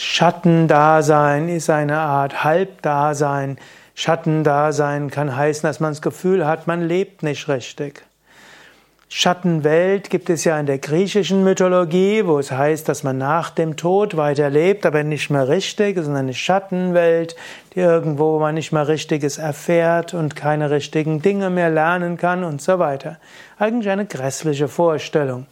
Schattendasein ist eine Art Halbdasein. Schattendasein kann heißen, dass man das Gefühl hat, man lebt nicht richtig. Schattenwelt gibt es ja in der griechischen Mythologie, wo es heißt, dass man nach dem Tod weiterlebt, aber nicht mehr richtig. Ist eine Schattenwelt, die irgendwo wo man nicht mehr Richtiges erfährt und keine richtigen Dinge mehr lernen kann und so weiter. Eigentlich eine grässliche Vorstellung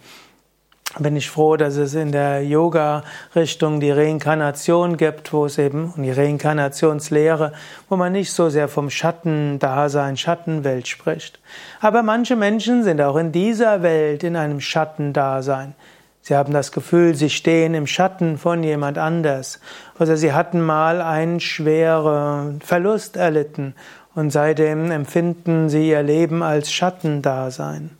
bin ich froh, dass es in der Yoga-Richtung die Reinkarnation gibt, wo es eben, die Reinkarnationslehre, wo man nicht so sehr vom Schattendasein, Schattenwelt spricht. Aber manche Menschen sind auch in dieser Welt in einem Schattendasein. Sie haben das Gefühl, sie stehen im Schatten von jemand anders. Oder sie hatten mal einen schweren Verlust erlitten und seitdem empfinden sie ihr Leben als Schattendasein.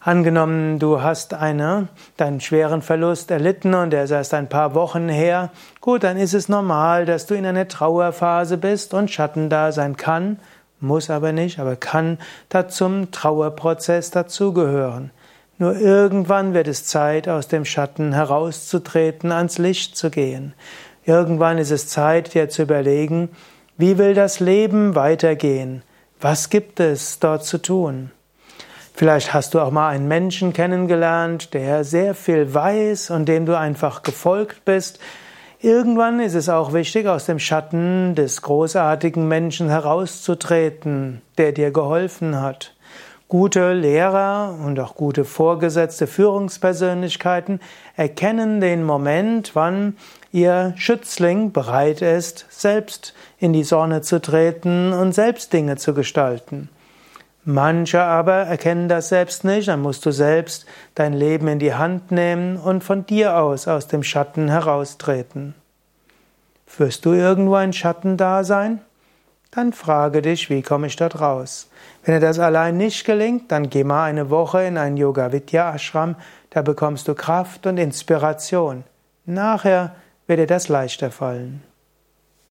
Angenommen, du hast eine, deinen schweren Verlust erlitten und der ist erst ein paar Wochen her. Gut, dann ist es normal, dass du in einer Trauerphase bist und Schatten da sein kann, muss aber nicht, aber kann da zum Trauerprozess dazugehören. Nur irgendwann wird es Zeit, aus dem Schatten herauszutreten, ans Licht zu gehen. Irgendwann ist es Zeit, dir zu überlegen, wie will das Leben weitergehen? Was gibt es dort zu tun? Vielleicht hast du auch mal einen Menschen kennengelernt, der sehr viel weiß und dem du einfach gefolgt bist. Irgendwann ist es auch wichtig, aus dem Schatten des großartigen Menschen herauszutreten, der dir geholfen hat. Gute Lehrer und auch gute vorgesetzte Führungspersönlichkeiten erkennen den Moment, wann ihr Schützling bereit ist, selbst in die Sonne zu treten und selbst Dinge zu gestalten. Manche aber erkennen das selbst nicht, dann musst du selbst dein Leben in die Hand nehmen und von dir aus aus dem Schatten heraustreten. Führst du irgendwo ein Schattendasein? Dann frage dich, wie komme ich dort raus? Wenn dir das allein nicht gelingt, dann geh mal eine Woche in ein Yoga Vidya Ashram, da bekommst du Kraft und Inspiration. Nachher wird dir das leichter fallen.